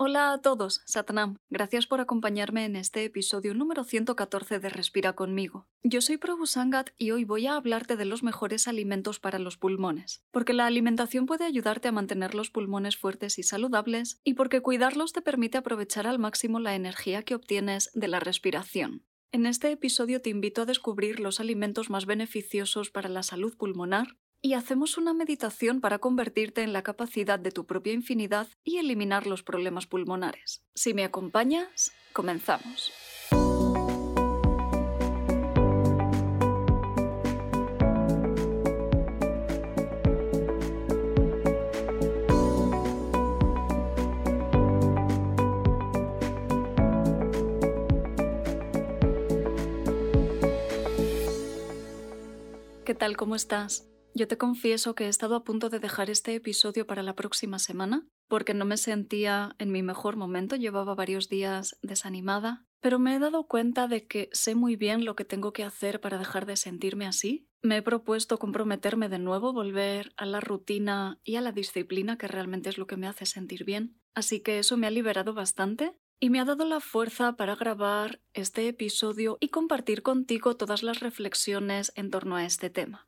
Hola a todos, Satnam. Gracias por acompañarme en este episodio número 114 de Respira conmigo. Yo soy Prabhu Sangat y hoy voy a hablarte de los mejores alimentos para los pulmones, porque la alimentación puede ayudarte a mantener los pulmones fuertes y saludables y porque cuidarlos te permite aprovechar al máximo la energía que obtienes de la respiración. En este episodio te invito a descubrir los alimentos más beneficiosos para la salud pulmonar y hacemos una meditación para convertirte en la capacidad de tu propia infinidad y eliminar los problemas pulmonares. Si me acompañas, comenzamos. ¿Qué tal? ¿Cómo estás? Yo te confieso que he estado a punto de dejar este episodio para la próxima semana, porque no me sentía en mi mejor momento, llevaba varios días desanimada, pero me he dado cuenta de que sé muy bien lo que tengo que hacer para dejar de sentirme así. Me he propuesto comprometerme de nuevo, volver a la rutina y a la disciplina, que realmente es lo que me hace sentir bien. Así que eso me ha liberado bastante y me ha dado la fuerza para grabar este episodio y compartir contigo todas las reflexiones en torno a este tema.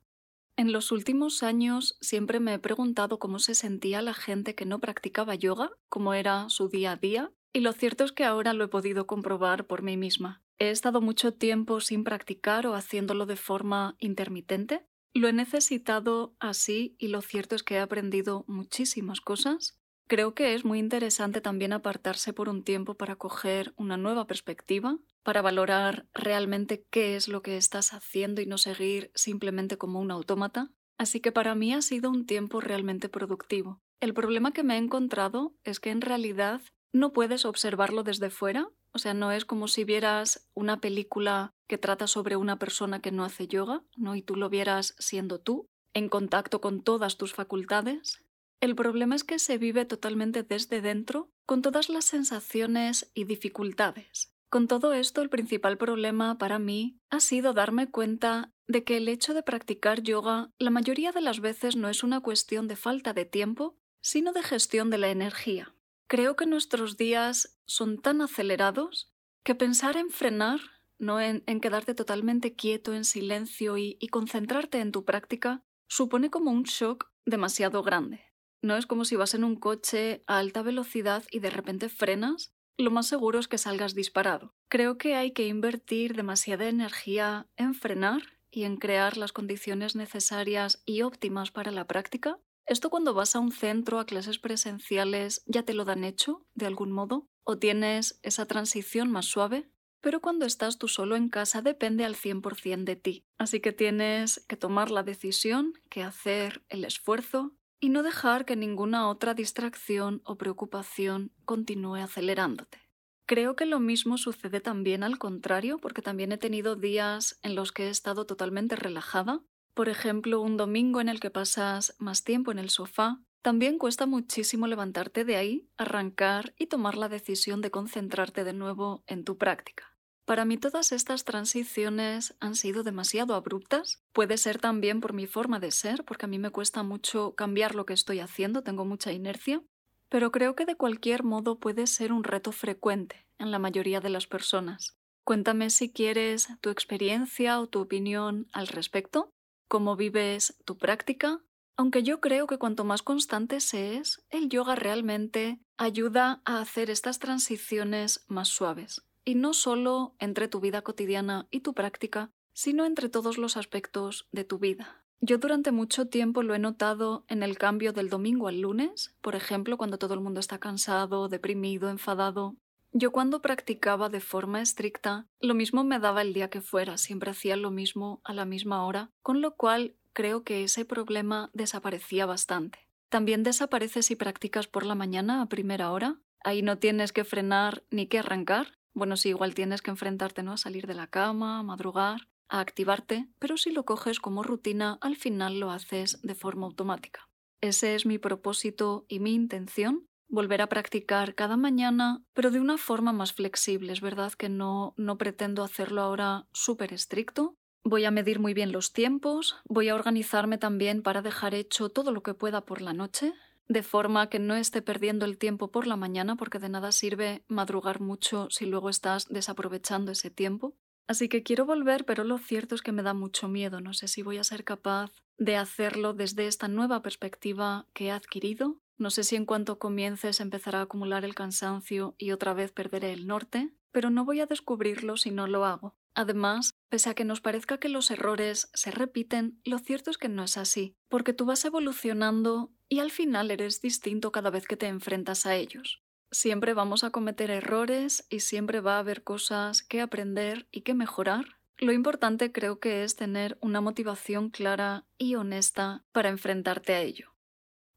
En los últimos años siempre me he preguntado cómo se sentía la gente que no practicaba yoga, cómo era su día a día, y lo cierto es que ahora lo he podido comprobar por mí misma. He estado mucho tiempo sin practicar o haciéndolo de forma intermitente. Lo he necesitado así y lo cierto es que he aprendido muchísimas cosas. Creo que es muy interesante también apartarse por un tiempo para coger una nueva perspectiva, para valorar realmente qué es lo que estás haciendo y no seguir simplemente como un autómata. Así que para mí ha sido un tiempo realmente productivo. El problema que me he encontrado es que en realidad no puedes observarlo desde fuera, o sea, no es como si vieras una película que trata sobre una persona que no hace yoga, ¿no? Y tú lo vieras siendo tú, en contacto con todas tus facultades. El problema es que se vive totalmente desde dentro, con todas las sensaciones y dificultades. Con todo esto, el principal problema para mí ha sido darme cuenta de que el hecho de practicar yoga la mayoría de las veces no es una cuestión de falta de tiempo, sino de gestión de la energía. Creo que nuestros días son tan acelerados que pensar en frenar, no en, quedarte totalmente quieto, en silencio y concentrarte en tu práctica, supone como un shock demasiado grande. No es como si vas en un coche a alta velocidad y de repente frenas lo más seguro es que salgas disparado. Creo que hay que invertir demasiada energía en frenar y en crear las condiciones necesarias y óptimas para la práctica. Esto cuando vas a un centro, a clases presenciales, ya te lo dan hecho, de algún modo, o tienes esa transición más suave, pero cuando estás tú solo en casa depende al 100% de ti. Así que tienes que tomar la decisión, que hacer el esfuerzo, y no dejar que ninguna otra distracción o preocupación continúe acelerándote. Creo que lo mismo sucede también al contrario, porque también he tenido días en los que he estado totalmente relajada. Por ejemplo, un domingo en el que pasas más tiempo en el sofá, también cuesta muchísimo levantarte de ahí, arrancar y tomar la decisión de concentrarte de nuevo en tu práctica. Para mí todas estas transiciones han sido demasiado abruptas. Puede ser también por mi forma de ser, porque a mí me cuesta mucho cambiar lo que estoy haciendo, tengo mucha inercia, pero creo que de cualquier modo puede ser un reto frecuente en la mayoría de las personas. Cuéntame si quieres tu experiencia o tu opinión al respecto, cómo vives tu práctica, aunque yo creo que cuanto más constante se es, el yoga realmente ayuda a hacer estas transiciones más suaves. Y no solo entre tu vida cotidiana y tu práctica, sino entre todos los aspectos de tu vida. Yo durante mucho tiempo lo he notado en el cambio del domingo al lunes, por ejemplo, cuando todo el mundo está cansado, deprimido, enfadado. Yo cuando practicaba de forma estricta, lo mismo me daba el día que fuera, siempre hacía lo mismo a la misma hora, con lo cual creo que ese problema desaparecía bastante. También desaparece si practicas por la mañana a primera hora. Ahí no tienes que frenar ni que arrancar. Bueno, sí, igual tienes que enfrentarte ¿no? a salir de la cama, a madrugar, a activarte, pero si lo coges como rutina, al final lo haces de forma automática. Ese es mi propósito y mi intención, volver a practicar cada mañana, pero de una forma más flexible. Es verdad que no, no pretendo hacerlo ahora súper estricto. Voy a medir muy bien los tiempos, voy a organizarme también para dejar hecho todo lo que pueda por la noche, de forma que no esté perdiendo el tiempo por la mañana, porque de nada sirve madrugar mucho si luego estás desaprovechando ese tiempo. Así que quiero volver, pero lo cierto es que me da mucho miedo. No sé si voy a ser capaz de hacerlo desde esta nueva perspectiva que he adquirido. No sé si en cuanto comiences empezará a acumular el cansancio y otra vez perderé el norte, pero no voy a descubrirlo si no lo hago. Además, pese a que nos parezca que los errores se repiten, lo cierto es que no es así, porque tú vas evolucionando y al final eres distinto cada vez que te enfrentas a ellos. Siempre vamos a cometer errores y siempre va a haber cosas que aprender y que mejorar. Lo importante creo que es tener una motivación clara y honesta para enfrentarte a ello.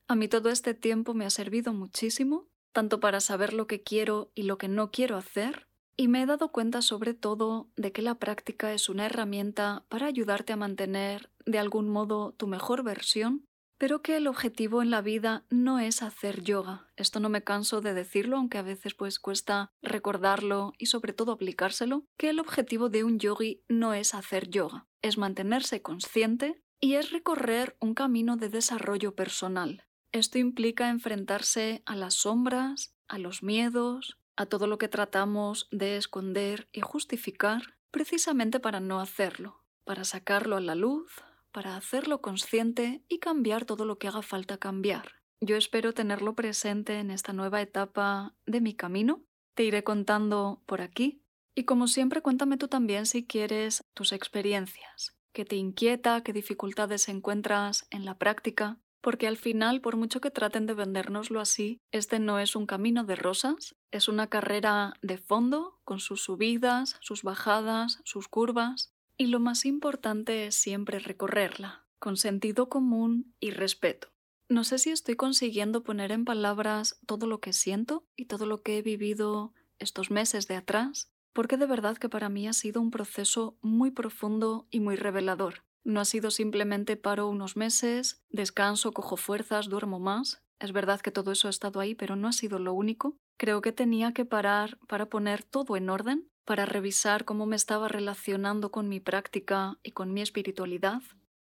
A mí todo este tiempo me ha servido muchísimo, tanto para saber lo que quiero y lo que no quiero hacer, y me he dado cuenta sobre todo de que la práctica es una herramienta para ayudarte a mantener de algún modo tu mejor versión pero que el objetivo en la vida no es hacer yoga. Esto no me canso de decirlo, aunque a veces pues cuesta recordarlo y sobre todo aplicárselo, que el objetivo de un yogi no es hacer yoga, es mantenerse consciente y es recorrer un camino de desarrollo personal. Esto implica enfrentarse a las sombras, a los miedos, a todo lo que tratamos de esconder y justificar precisamente para no hacerlo, para sacarlo a la luz, para hacerlo consciente y cambiar todo lo que haga falta cambiar. Yo espero tenerlo presente en esta nueva etapa de mi camino. Te iré contando por aquí. Y como siempre, cuéntame tú también si quieres tus experiencias. ¿Qué te inquieta? ¿Qué dificultades encuentras en la práctica? Porque al final, por mucho que traten de vendérnoslo así, este no es un camino de rosas, es una carrera de fondo, con sus subidas, sus bajadas, sus curvas, y lo más importante es siempre recorrerla, con sentido común y respeto. No sé si estoy consiguiendo poner en palabras todo lo que siento y todo lo que he vivido estos meses de atrás, porque de verdad que para mí ha sido un proceso muy profundo y muy revelador. No ha sido simplemente paro unos meses, descanso, cojo fuerzas, duermo más. Es verdad que todo eso ha estado ahí, pero no ha sido lo único. Creo que tenía que parar para poner todo en orden para revisar cómo me estaba relacionando con mi práctica y con mi espiritualidad.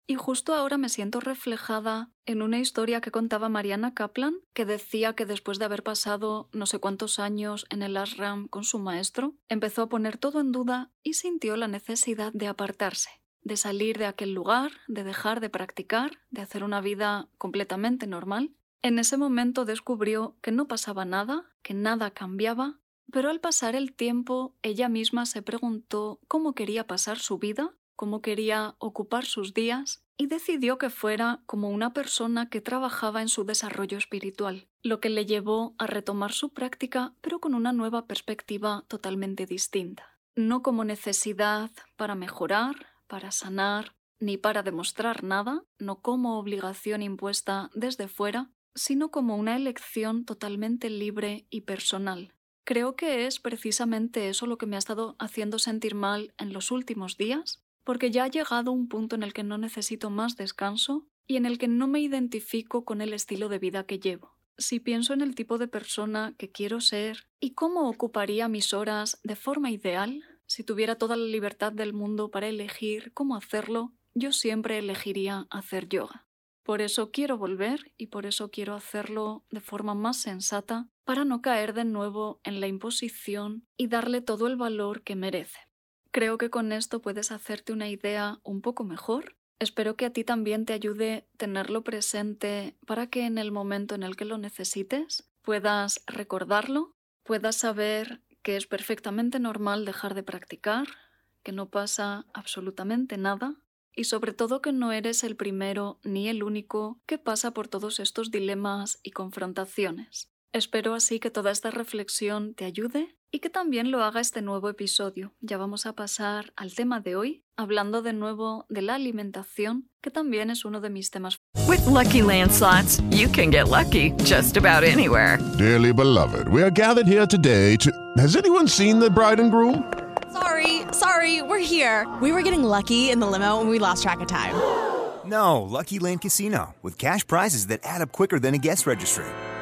Y justo ahora me siento reflejada en una historia que contaba Mariana Kaplan, que decía que después de haber pasado no sé cuántos años en el ashram con su maestro, empezó a poner todo en duda y sintió la necesidad de apartarse, de salir de aquel lugar, de dejar de practicar, de hacer una vida completamente normal. En ese momento descubrió que no pasaba nada, que nada cambiaba pero al pasar el tiempo, ella misma se preguntó cómo quería pasar su vida, cómo quería ocupar sus días, y decidió que fuera como una persona que trabajaba en su desarrollo espiritual, lo que le llevó a retomar su práctica, pero con una nueva perspectiva totalmente distinta. No como necesidad para mejorar, para sanar, ni para demostrar nada, no como obligación impuesta desde fuera, sino como una elección totalmente libre y personal, Creo que es precisamente eso lo que me ha estado haciendo sentir mal en los últimos días, porque ya ha llegado un punto en el que no necesito más descanso y en el que no me identifico con el estilo de vida que llevo. Si pienso en el tipo de persona que quiero ser y cómo ocuparía mis horas de forma ideal, si tuviera toda la libertad del mundo para elegir cómo hacerlo, yo siempre elegiría hacer yoga. Por eso quiero volver y por eso quiero hacerlo de forma más sensata para no caer de nuevo en la imposición y darle todo el valor que merece. Creo que con esto puedes hacerte una idea un poco mejor. Espero que a ti también te ayude tenerlo presente para que en el momento en el que lo necesites puedas recordarlo, puedas saber que es perfectamente normal dejar de practicar, que no pasa absolutamente nada y sobre todo que no eres el primero ni el único que pasa por todos estos dilemas y confrontaciones. Espero así que toda esta reflexión te ayude y que también lo haga este nuevo episodio. Ya vamos a pasar al tema de hoy, hablando de nuevo de la alimentación, que también es uno de mis temas. With lucky landslots, you can get lucky just about anywhere. Dearly beloved, we are gathered here today to. Has anyone seen the bride and groom? Sorry, sorry, we're here. We were getting lucky in the limo and we lost track of time. No, Lucky Land Casino, with cash prizes that add up quicker than a guest registry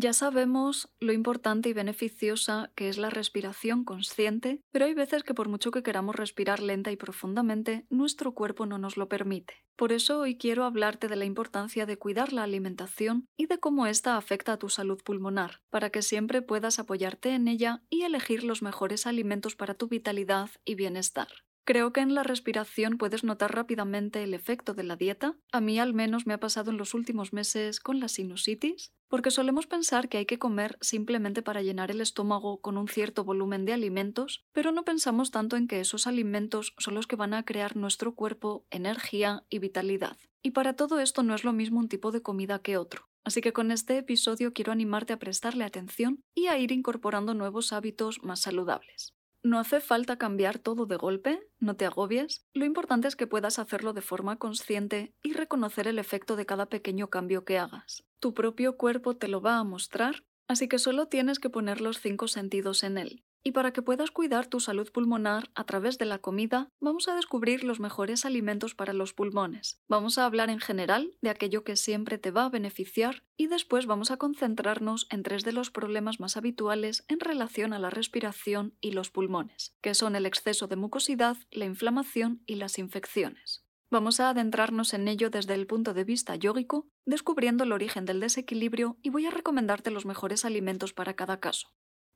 Ya sabemos lo importante y beneficiosa que es la respiración consciente, pero hay veces que por mucho que queramos respirar lenta y profundamente, nuestro cuerpo no nos lo permite. Por eso hoy quiero hablarte de la importancia de cuidar la alimentación y de cómo ésta afecta a tu salud pulmonar, para que siempre puedas apoyarte en ella y elegir los mejores alimentos para tu vitalidad y bienestar. Creo que en la respiración puedes notar rápidamente el efecto de la dieta. A mí al menos me ha pasado en los últimos meses con la sinusitis, porque solemos pensar que hay que comer simplemente para llenar el estómago con un cierto volumen de alimentos, pero no pensamos tanto en que esos alimentos son los que van a crear nuestro cuerpo energía y vitalidad. Y para todo esto no es lo mismo un tipo de comida que otro. Así que con este episodio quiero animarte a prestarle atención y a ir incorporando nuevos hábitos más saludables. No hace falta cambiar todo de golpe, no te agobies, lo importante es que puedas hacerlo de forma consciente y reconocer el efecto de cada pequeño cambio que hagas. Tu propio cuerpo te lo va a mostrar, así que solo tienes que poner los cinco sentidos en él. Y para que puedas cuidar tu salud pulmonar a través de la comida, vamos a descubrir los mejores alimentos para los pulmones. Vamos a hablar en general de aquello que siempre te va a beneficiar y después vamos a concentrarnos en tres de los problemas más habituales en relación a la respiración y los pulmones, que son el exceso de mucosidad, la inflamación y las infecciones. Vamos a adentrarnos en ello desde el punto de vista yógico, descubriendo el origen del desequilibrio y voy a recomendarte los mejores alimentos para cada caso.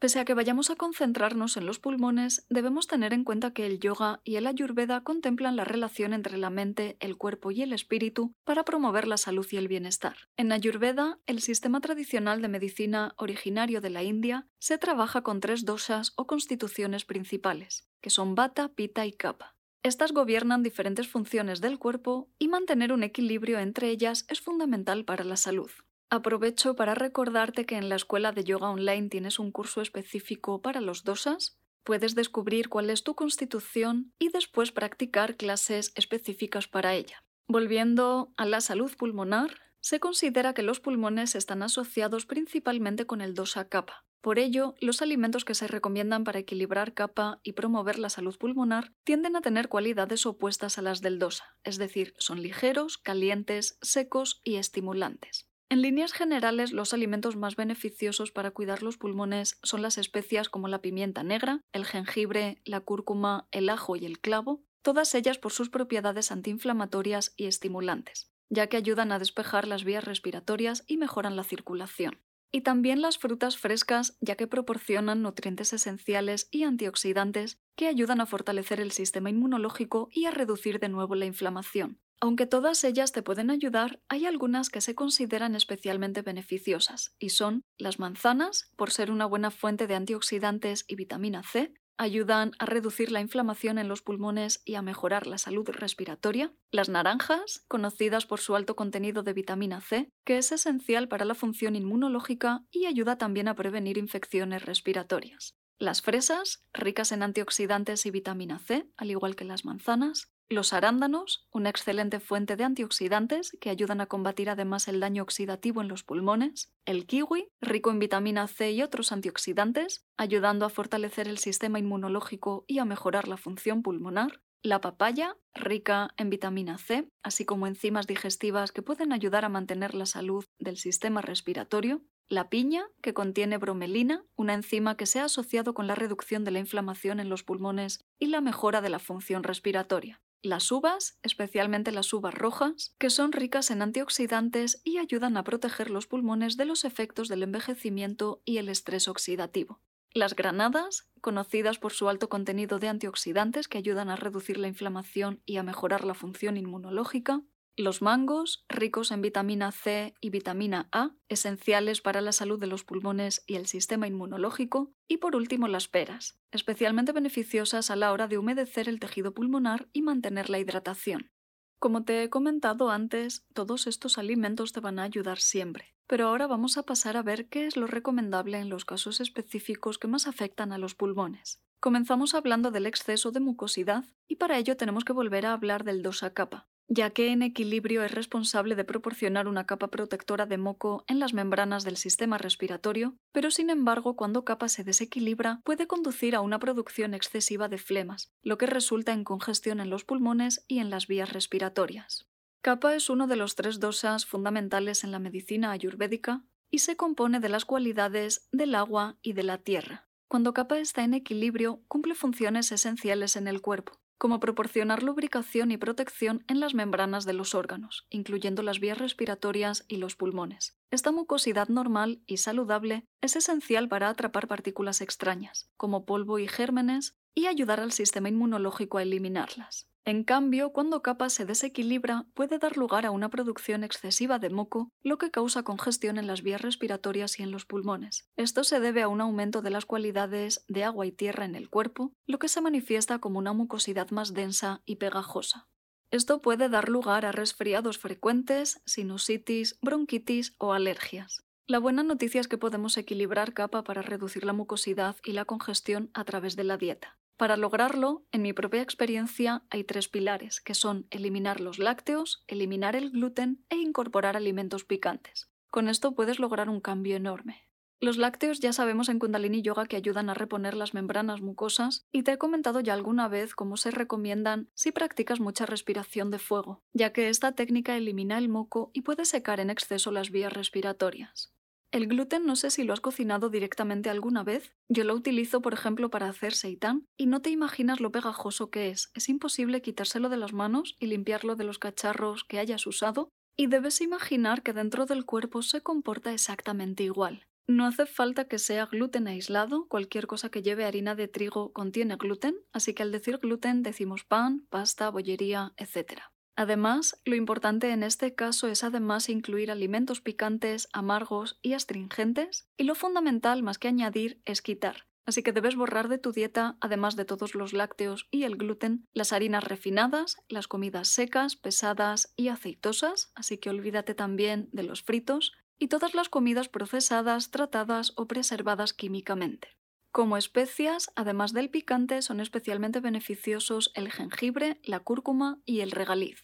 Pese a que vayamos a concentrarnos en los pulmones, debemos tener en cuenta que el yoga y el ayurveda contemplan la relación entre la mente, el cuerpo y el espíritu para promover la salud y el bienestar. En ayurveda, el sistema tradicional de medicina originario de la India, se trabaja con tres dosas o constituciones principales, que son bata, pita y kapha. Estas gobiernan diferentes funciones del cuerpo y mantener un equilibrio entre ellas es fundamental para la salud. Aprovecho para recordarte que en la escuela de yoga online tienes un curso específico para los dosas. Puedes descubrir cuál es tu constitución y después practicar clases específicas para ella. Volviendo a la salud pulmonar, se considera que los pulmones están asociados principalmente con el dosa kapha. Por ello, los alimentos que se recomiendan para equilibrar kapha y promover la salud pulmonar tienden a tener cualidades opuestas a las del dosa, es decir, son ligeros, calientes, secos y estimulantes. En líneas generales, los alimentos más beneficiosos para cuidar los pulmones son las especias como la pimienta negra, el jengibre, la cúrcuma, el ajo y el clavo, todas ellas por sus propiedades antiinflamatorias y estimulantes, ya que ayudan a despejar las vías respiratorias y mejoran la circulación. Y también las frutas frescas, ya que proporcionan nutrientes esenciales y antioxidantes que ayudan a fortalecer el sistema inmunológico y a reducir de nuevo la inflamación, aunque todas ellas te pueden ayudar, hay algunas que se consideran especialmente beneficiosas, y son las manzanas, por ser una buena fuente de antioxidantes y vitamina C, ayudan a reducir la inflamación en los pulmones y a mejorar la salud respiratoria. Las naranjas, conocidas por su alto contenido de vitamina C, que es esencial para la función inmunológica y ayuda también a prevenir infecciones respiratorias. Las fresas, ricas en antioxidantes y vitamina C, al igual que las manzanas. Los arándanos, una excelente fuente de antioxidantes que ayudan a combatir además el daño oxidativo en los pulmones. El kiwi, rico en vitamina C y otros antioxidantes, ayudando a fortalecer el sistema inmunológico y a mejorar la función pulmonar. La papaya, rica en vitamina C, así como enzimas digestivas que pueden ayudar a mantener la salud del sistema respiratorio. La piña, que contiene bromelina, una enzima que se ha asociado con la reducción de la inflamación en los pulmones y la mejora de la función respiratoria. Las uvas, especialmente las uvas rojas, que son ricas en antioxidantes y ayudan a proteger los pulmones de los efectos del envejecimiento y el estrés oxidativo. las granadas, conocidas por su alto contenido de antioxidantes que ayudan a reducir la inflamación y a mejorar la función inmunológica, los mangos, ricos en vitamina C y vitamina A, esenciales para la salud de los pulmones y el sistema inmunológico, y por último las peras, especialmente beneficiosas a la hora de humedecer el tejido pulmonar y mantener la hidratación. Como te he comentado antes, todos estos alimentos te van a ayudar siempre, pero ahora vamos a pasar a ver qué es lo recomendable en los casos específicos que más afectan a los pulmones. Comenzamos hablando del exceso de mucosidad y para ello tenemos que volver a hablar del dosa capa, ya que en equilibrio es responsable de proporcionar una capa protectora de moco en las membranas del sistema respiratorio, pero sin embargo cuando capa se desequilibra puede conducir a una producción excesiva de flemas, lo que resulta en congestión en los pulmones y en las vías respiratorias. Capa es uno de los tres dosas fundamentales en la medicina ayurvédica y se compone de las cualidades del agua y de la tierra. Cuando capa está en equilibrio, cumple funciones esenciales en el cuerpo, como proporcionar lubricación y protección en las membranas de los órganos, incluyendo las vías respiratorias y los pulmones. Esta mucosidad normal y saludable es esencial para atrapar partículas extrañas, como polvo y gérmenes, y ayudar al sistema inmunológico a eliminarlas. En cambio, cuando capa se desequilibra, puede dar lugar a una producción excesiva de moco, lo que causa congestión en las vías respiratorias y en los pulmones. Esto se debe a un aumento de las cualidades de agua y tierra en el cuerpo, lo que se manifiesta como una mucosidad más densa y pegajosa. Esto puede dar lugar a resfriados frecuentes, sinusitis, bronquitis o alergias. La buena noticia es que podemos equilibrar capa para reducir la mucosidad y la congestión a través de la dieta. Para lograrlo, en mi propia experiencia, hay tres pilares, que son eliminar los lácteos, eliminar el gluten e incorporar alimentos picantes. Con esto puedes lograr un cambio enorme. Los lácteos ya sabemos en Kundalini Yoga que ayudan a reponer las membranas mucosas y te he comentado ya alguna vez cómo se recomiendan si practicas mucha respiración de fuego, ya que esta técnica elimina el moco y puede secar en exceso las vías respiratorias. El gluten no sé si lo has cocinado directamente alguna vez. Yo lo utilizo, por ejemplo, para hacer seitán y no te imaginas lo pegajoso que es. Es imposible quitárselo de las manos y limpiarlo de los cacharros que hayas usado. Y debes imaginar que dentro del cuerpo se comporta exactamente igual. No hace falta que sea gluten aislado, cualquier cosa que lleve harina de trigo contiene gluten, así que al decir gluten decimos pan, pasta, bollería, etc. Además, lo importante en este caso es además incluir alimentos picantes, amargos y astringentes, y lo fundamental más que añadir es quitar. Así que debes borrar de tu dieta, además de todos los lácteos y el gluten, las harinas refinadas, las comidas secas, pesadas y aceitosas, así que olvídate también de los fritos, y todas las comidas procesadas, tratadas o preservadas químicamente. Como especias, además del picante, son especialmente beneficiosos el jengibre, la cúrcuma y el regaliz.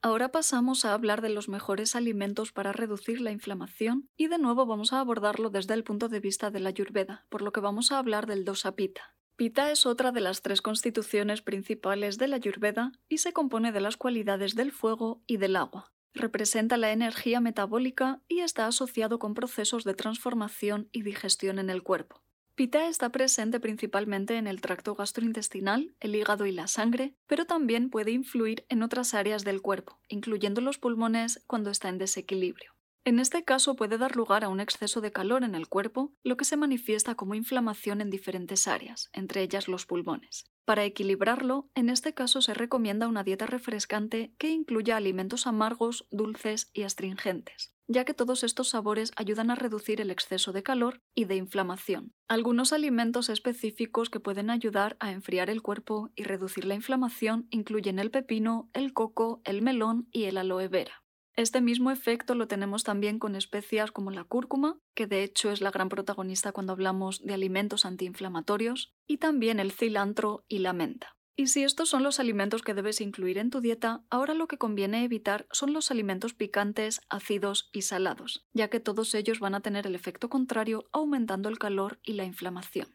Ahora pasamos a hablar de los mejores alimentos para reducir la inflamación y de nuevo vamos a abordarlo desde el punto de vista de la ayurveda, por lo que vamos a hablar del dosa pita. Pita es otra de las tres constituciones principales de la ayurveda y se compone de las cualidades del fuego y del agua. Representa la energía metabólica y está asociado con procesos de transformación y digestión en el cuerpo. Pita está presente principalmente en el tracto gastrointestinal, el hígado y la sangre, pero también puede influir en otras áreas del cuerpo, incluyendo los pulmones cuando está en desequilibrio. En este caso puede dar lugar a un exceso de calor en el cuerpo, lo que se manifiesta como inflamación en diferentes áreas, entre ellas los pulmones. Para equilibrarlo, en este caso se recomienda una dieta refrescante que incluya alimentos amargos, dulces y astringentes ya que todos estos sabores ayudan a reducir el exceso de calor y de inflamación. Algunos alimentos específicos que pueden ayudar a enfriar el cuerpo y reducir la inflamación incluyen el pepino, el coco, el melón y el aloe vera. Este mismo efecto lo tenemos también con especias como la cúrcuma, que de hecho es la gran protagonista cuando hablamos de alimentos antiinflamatorios, y también el cilantro y la menta. Y si estos son los alimentos que debes incluir en tu dieta, ahora lo que conviene evitar son los alimentos picantes, ácidos y salados, ya que todos ellos van a tener el efecto contrario aumentando el calor y la inflamación.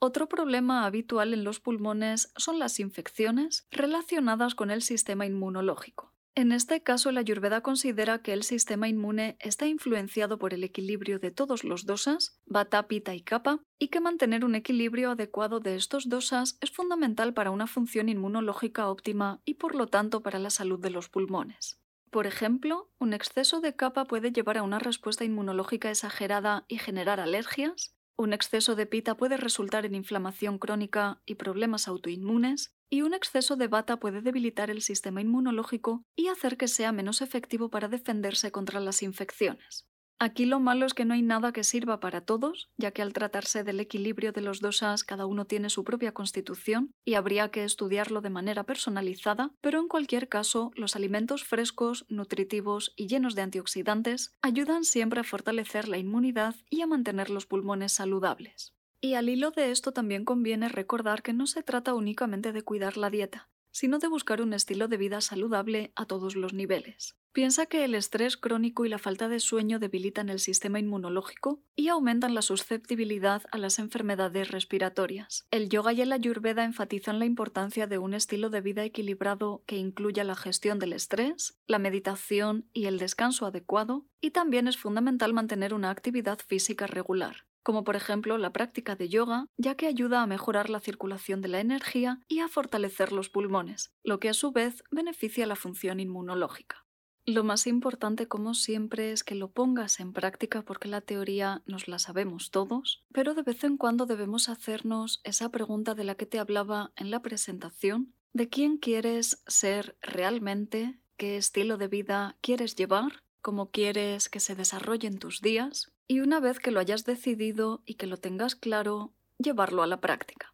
Otro problema habitual en los pulmones son las infecciones relacionadas con el sistema inmunológico. En este caso, la Ayurveda considera que el sistema inmune está influenciado por el equilibrio de todos los dosas, Vata, Pitta y Kapha, y que mantener un equilibrio adecuado de estos dosas es fundamental para una función inmunológica óptima y por lo tanto para la salud de los pulmones. Por ejemplo, un exceso de capa puede llevar a una respuesta inmunológica exagerada y generar alergias, Un exceso de pita puede resultar en inflamación crónica y problemas autoinmunes, y un exceso de bata puede debilitar el sistema inmunológico y hacer que sea menos efectivo para defenderse contra las infecciones. Aquí lo malo es que no hay nada que sirva para todos, ya que al tratarse del equilibrio de los dos As cada uno tiene su propia constitución y habría que estudiarlo de manera personalizada, pero en cualquier caso los alimentos frescos, nutritivos y llenos de antioxidantes ayudan siempre a fortalecer la inmunidad y a mantener los pulmones saludables. Y al hilo de esto también conviene recordar que no se trata únicamente de cuidar la dieta, sino de buscar un estilo de vida saludable a todos los niveles. Piensa que el estrés crónico y la falta de sueño debilitan el sistema inmunológico y aumentan la susceptibilidad a las enfermedades respiratorias. El yoga y el ayurveda enfatizan la importancia de un estilo de vida equilibrado que incluya la gestión del estrés, la meditación y el descanso adecuado, y también es fundamental mantener una actividad física regular como por ejemplo la práctica de yoga, ya que ayuda a mejorar la circulación de la energía y a fortalecer los pulmones, lo que a su vez beneficia la función inmunológica. Lo más importante, como siempre, es que lo pongas en práctica porque la teoría nos la sabemos todos, pero de vez en cuando debemos hacernos esa pregunta de la que te hablaba en la presentación, de quién quieres ser realmente, qué estilo de vida quieres llevar, cómo quieres que se desarrollen tus días, y una vez que lo hayas decidido y que lo tengas claro, llevarlo a la práctica.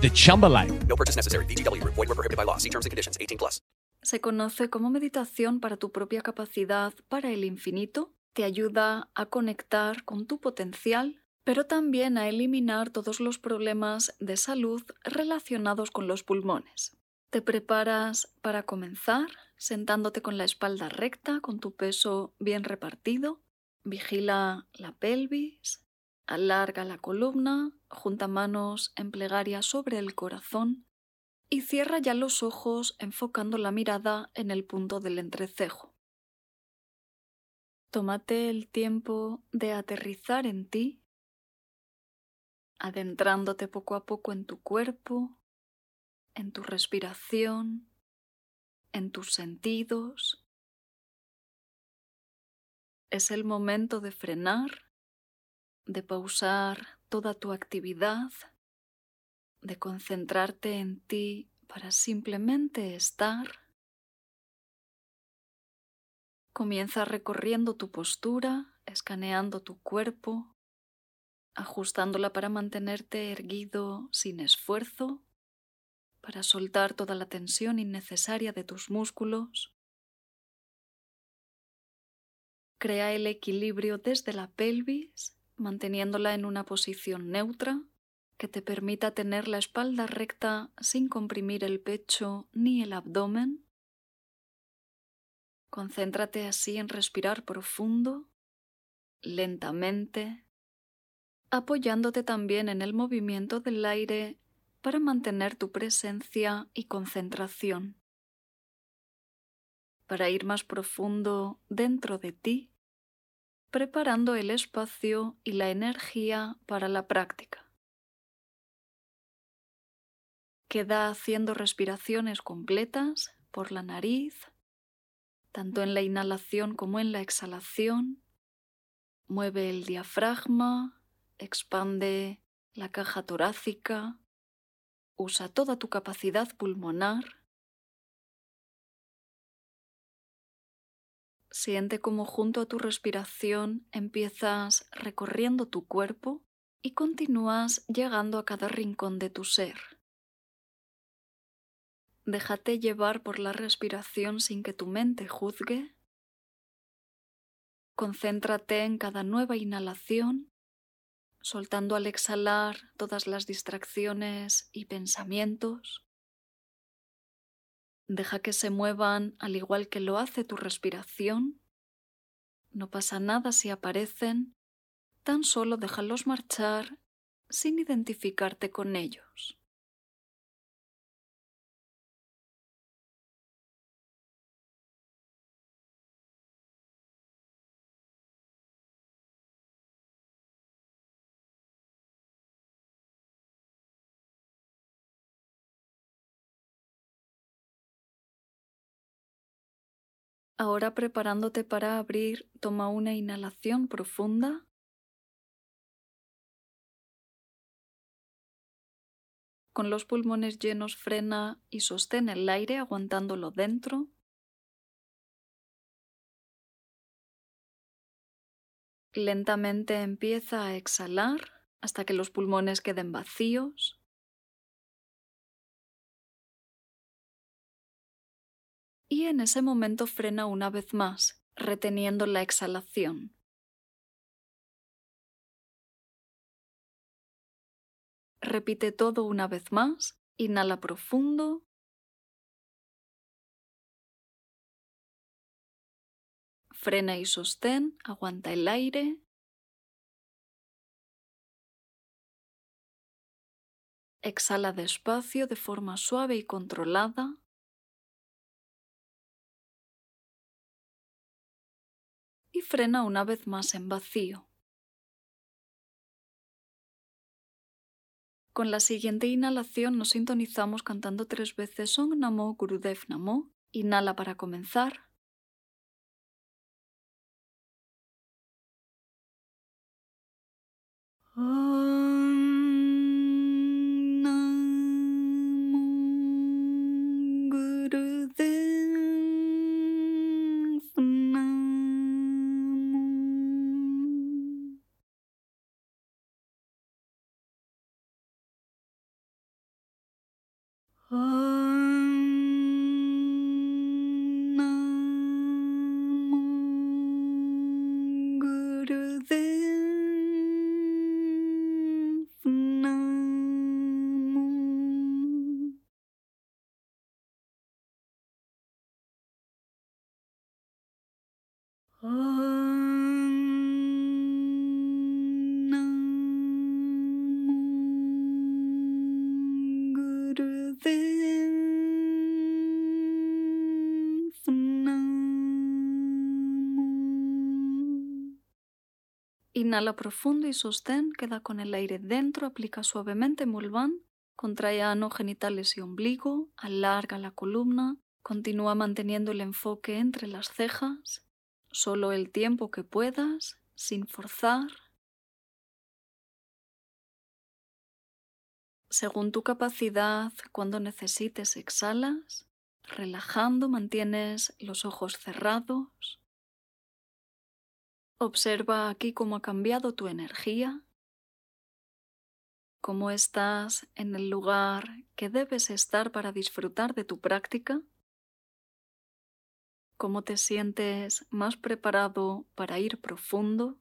the Chumba life. No purchase necessary. BGW. Void were prohibited by law. See terms and conditions. 18 plus. Se conoce como meditación para tu propia capacidad para el infinito. Te ayuda a conectar con tu potencial, pero también a eliminar todos los problemas de salud relacionados con los pulmones. Te preparas para comenzar sentándote con la espalda recta, con tu peso bien repartido. Vigila la pelvis, alarga la columna, junta manos en plegaria sobre el corazón y cierra ya los ojos enfocando la mirada en el punto del entrecejo. Tómate el tiempo de aterrizar en ti, adentrándote poco a poco en tu cuerpo, en tu respiración, en tus sentidos. Es el momento de frenar, de pausar toda tu actividad, de concentrarte en ti para simplemente estar. Comienza recorriendo tu postura, escaneando tu cuerpo, ajustándola para mantenerte erguido sin esfuerzo para soltar toda la tensión innecesaria de tus músculos. Crea el equilibrio desde la pelvis, manteniéndola en una posición neutra que te permita tener la espalda recta sin comprimir el pecho ni el abdomen. Concéntrate así en respirar profundo, lentamente, apoyándote también en el movimiento del aire para mantener tu presencia y concentración. Para ir más profundo dentro de ti, preparando el espacio y la energía para la práctica. Queda haciendo respiraciones completas por la nariz, tanto en la inhalación como en la exhalación. Mueve el diafragma, expande la caja torácica, Usa toda tu capacidad pulmonar. Siente cómo junto a tu respiración empiezas recorriendo tu cuerpo y continúas llegando a cada rincón de tu ser. Déjate llevar por la respiración sin que tu mente juzgue. Concéntrate en cada nueva inhalación soltando al exhalar todas las distracciones y pensamientos. Deja que se muevan al igual que lo hace tu respiración. No pasa nada si aparecen, tan solo déjalos marchar sin identificarte con ellos. Ahora preparándote para abrir, toma una inhalación profunda. Con los pulmones llenos frena y sostén el aire aguantándolo dentro. Lentamente empieza a exhalar hasta que los pulmones queden vacíos. Y en ese momento frena una vez más, reteniendo la exhalación. Repite todo una vez más, inhala profundo. Frena y sostén, aguanta el aire. Exhala despacio de forma suave y controlada. Y frena una vez más en vacío. Con la siguiente inhalación nos sintonizamos cantando tres veces Song Namo Gurudev Namo. Inhala para comenzar. Inhala profundo y sostén, queda con el aire dentro, aplica suavemente Mulvan, contrae ano, genitales y ombligo, alarga la columna, continúa manteniendo el enfoque entre las cejas, solo el tiempo que puedas, sin forzar. Según tu capacidad, cuando necesites exhalas, relajando mantienes los ojos cerrados. Observa aquí cómo ha cambiado tu energía, cómo estás en el lugar que debes estar para disfrutar de tu práctica, cómo te sientes más preparado para ir profundo.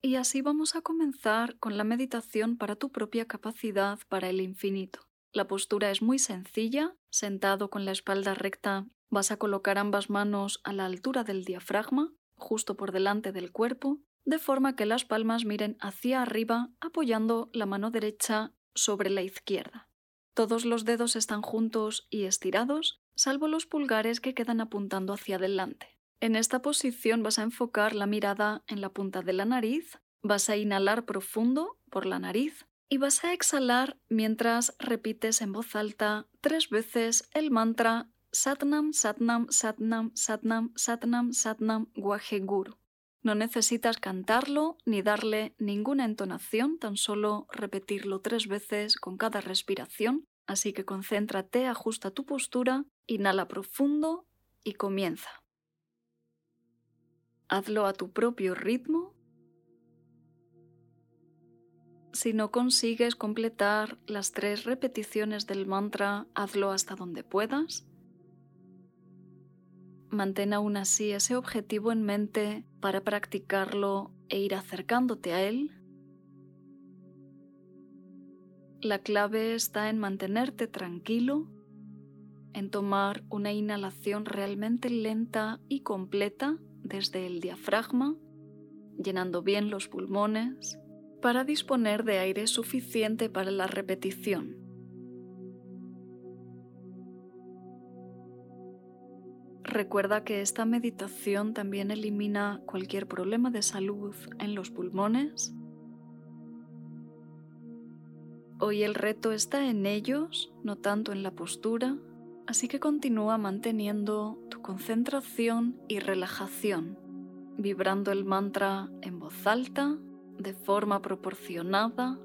Y así vamos a comenzar con la meditación para tu propia capacidad para el infinito. La postura es muy sencilla, sentado con la espalda recta Vas a colocar ambas manos a la altura del diafragma, justo por delante del cuerpo, de forma que las palmas miren hacia arriba apoyando la mano derecha sobre la izquierda. Todos los dedos están juntos y estirados, salvo los pulgares que quedan apuntando hacia adelante. En esta posición vas a enfocar la mirada en la punta de la nariz, vas a inhalar profundo por la nariz y vas a exhalar mientras repites en voz alta tres veces el mantra Satnam, Satnam, Satnam, Satnam, Satnam, Satnam, Guru. No necesitas cantarlo ni darle ninguna entonación, tan solo repetirlo tres veces con cada respiración. Así que concéntrate, ajusta tu postura, inhala profundo y comienza. Hazlo a tu propio ritmo. Si no consigues completar las tres repeticiones del mantra, hazlo hasta donde puedas. Mantén aún así ese objetivo en mente para practicarlo e ir acercándote a él. La clave está en mantenerte tranquilo, en tomar una inhalación realmente lenta y completa desde el diafragma llenando bien los pulmones para disponer de aire suficiente para la repetición. Recuerda que esta meditación también elimina cualquier problema de salud en los pulmones. Hoy el reto está en ellos, no tanto en la postura, así que continúa manteniendo tu concentración y relajación, vibrando el mantra en voz alta, de forma proporcionada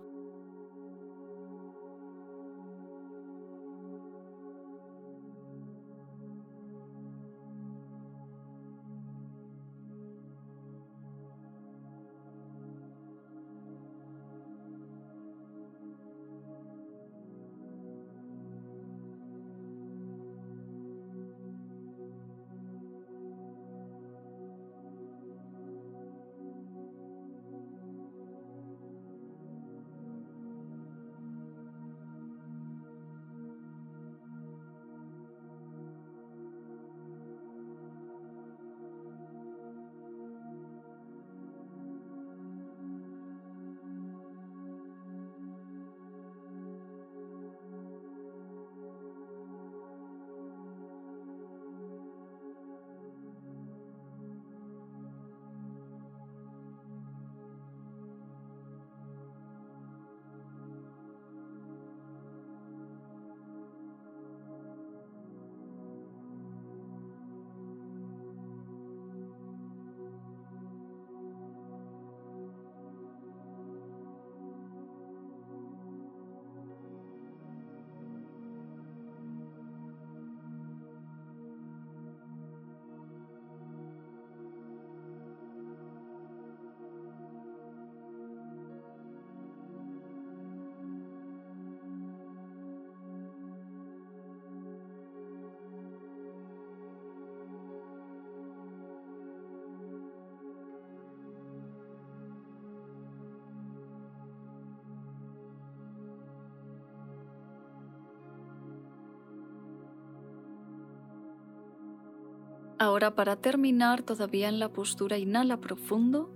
Ahora para terminar, todavía en la postura, inhala profundo,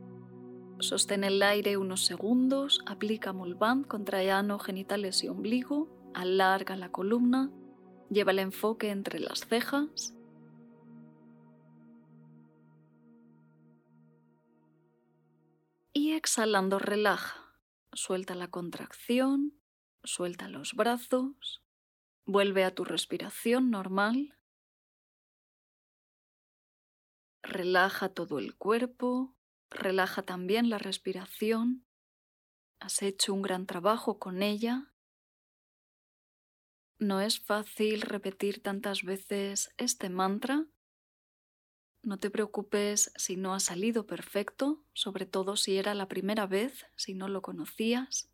sostén el aire unos segundos, aplica Mulband, contrae ano, genitales y ombligo, alarga la columna, lleva el enfoque entre las cejas. Y exhalando relaja, suelta la contracción, suelta los brazos, vuelve a tu respiración normal. Relaja todo el cuerpo, relaja también la respiración. Has hecho un gran trabajo con ella. No es fácil repetir tantas veces este mantra. No te preocupes si no ha salido perfecto, sobre todo si era la primera vez, si no lo conocías.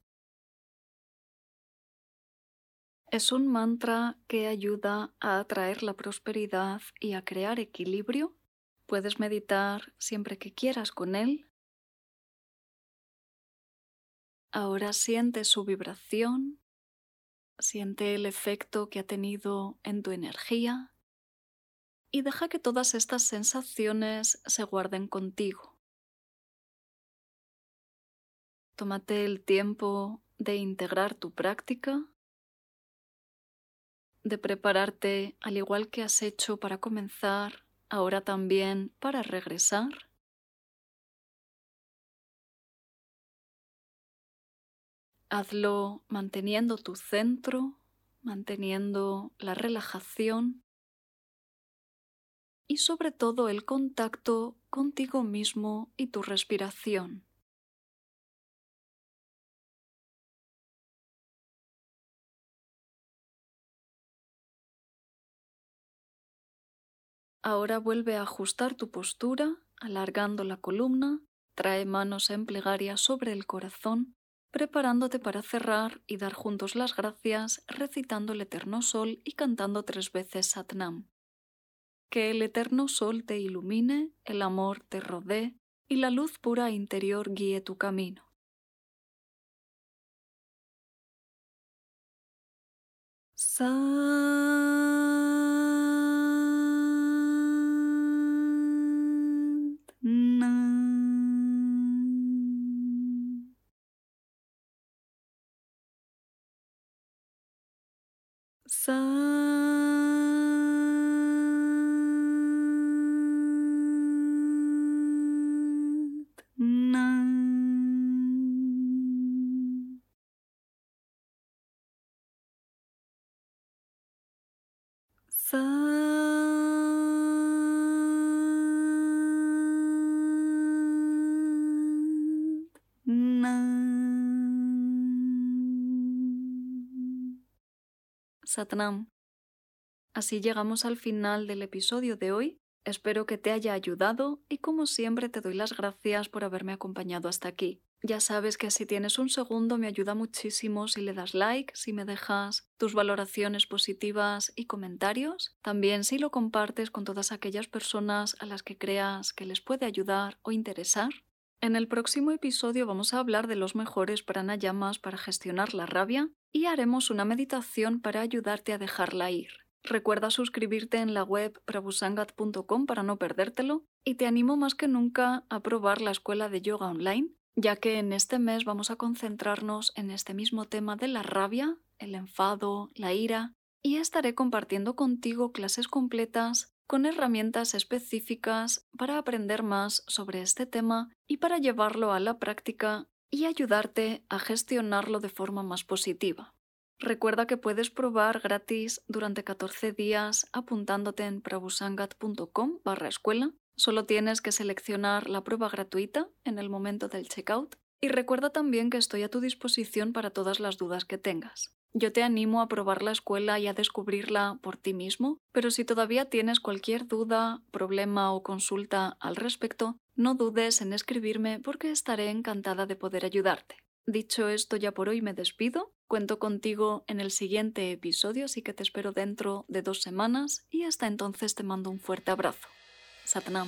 Es un mantra que ayuda a atraer la prosperidad y a crear equilibrio Puedes meditar siempre que quieras con él. Ahora siente su vibración, siente el efecto que ha tenido en tu energía y deja que todas estas sensaciones se guarden contigo. Tómate el tiempo de integrar tu práctica, de prepararte al igual que has hecho para comenzar ahora también para regresar. Hazlo manteniendo tu centro, manteniendo la relajación y sobre todo el contacto contigo mismo y tu respiración. Ahora vuelve a ajustar tu postura, alargando la columna, trae manos en plegaria sobre el corazón, preparándote para cerrar y dar juntos las gracias, recitando el Eterno Sol y cantando tres veces Satnam. Que el Eterno Sol te ilumine, el amor te rodee y la luz pura interior guíe tu camino. Satnam. Así llegamos al final del episodio de hoy. Espero que te haya ayudado y como siempre te doy las gracias por haberme acompañado hasta aquí. Ya sabes que si tienes un segundo me ayuda muchísimo si le das like, si me dejas tus valoraciones positivas y comentarios, también si lo compartes con todas aquellas personas a las que creas que les puede ayudar o interesar. En el próximo episodio vamos a hablar de los mejores pranayamas para gestionar la rabia y haremos una meditación para ayudarte a dejarla ir. Recuerda suscribirte en la web prabhusangat.com para no perdértelo y te animo más que nunca a probar la escuela de yoga online, ya que en este mes vamos a concentrarnos en este mismo tema de la rabia, el enfado, la ira, y estaré compartiendo contigo clases completas con herramientas específicas para aprender más sobre este tema y para llevarlo a la práctica y ayudarte a gestionarlo de forma más positiva. Recuerda que puedes probar gratis durante 14 días apuntándote en prabusangat.com barra escuela. Solo tienes que seleccionar la prueba gratuita en el momento del checkout. Y recuerda también que estoy a tu disposición para todas las dudas que tengas. Yo te animo a probar la escuela y a descubrirla por ti mismo, pero si todavía tienes cualquier duda, problema o consulta al respecto, no dudes en escribirme porque estaré encantada de poder ayudarte. Dicho esto, ya por hoy me despido. Cuento contigo en el siguiente episodio, así que te espero dentro de dos semanas y hasta entonces te mando un fuerte abrazo. Satnam.